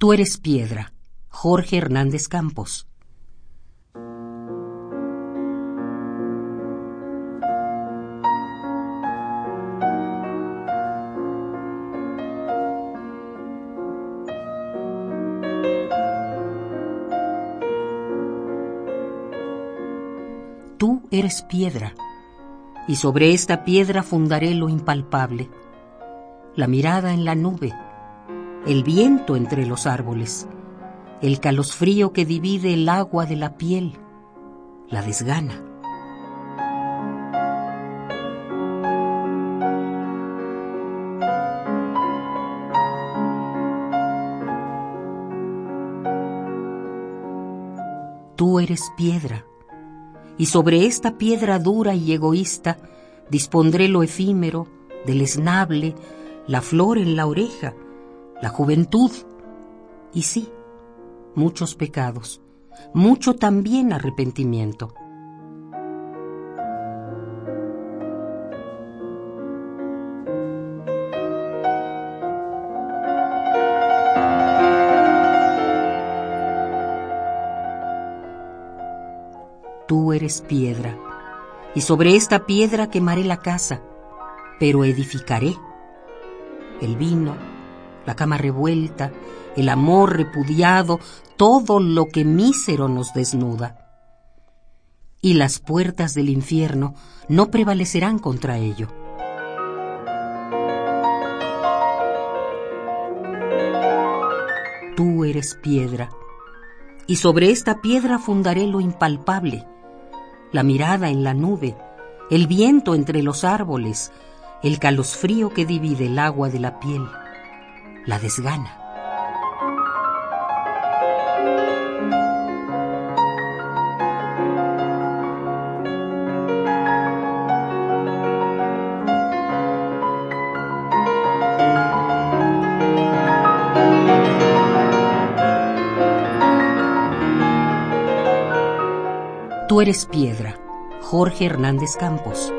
Tú eres piedra, Jorge Hernández Campos. Tú eres piedra, y sobre esta piedra fundaré lo impalpable, la mirada en la nube, el viento entre los árboles, el calosfrío que divide el agua de la piel, la desgana. Tú eres piedra y sobre esta piedra dura y egoísta dispondré lo efímero, deleznable, la flor en la oreja, la juventud, y sí, muchos pecados, mucho también arrepentimiento. tú eres piedra, y sobre esta piedra quemaré la casa, pero edificaré. El vino, la cama revuelta, el amor repudiado, todo lo que mísero nos desnuda. Y las puertas del infierno no prevalecerán contra ello. Tú eres piedra, y sobre esta piedra fundaré lo impalpable, la mirada en la nube, el viento entre los árboles, el calosfrío que divide el agua de la piel, la desgana. Tú eres piedra. Jorge Hernández Campos.